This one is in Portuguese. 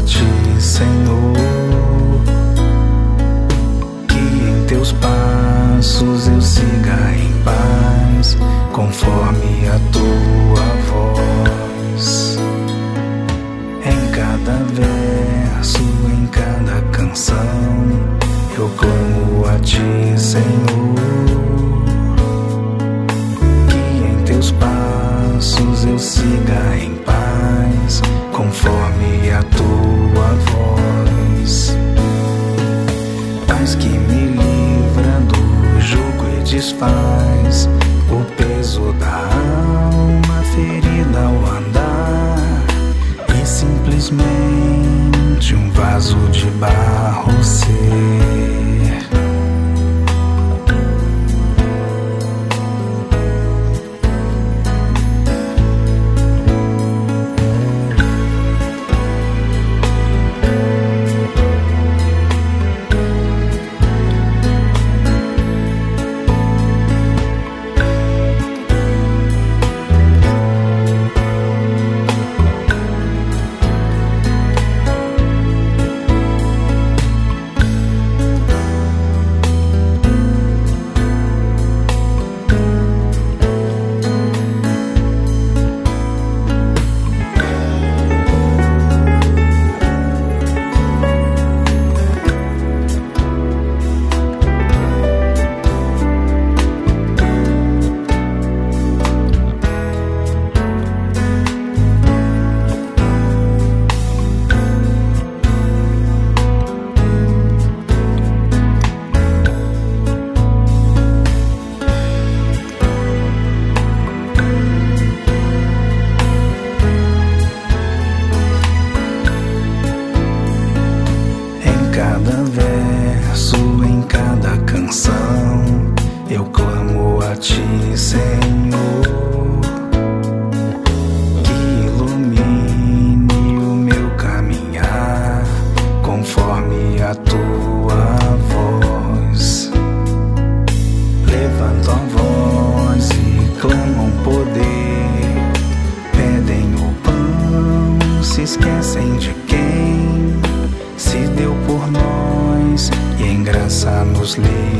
a ti, Senhor. Que em teus passos eu siga em paz, conforme a tua voz. Em cada verso, em cada canção, eu clamo a ti, Senhor. Barro ser. Conforme a tua voz. Levantam voz e clamam poder, pedem o pão, se esquecem de quem se deu por nós e em graça nos libertou.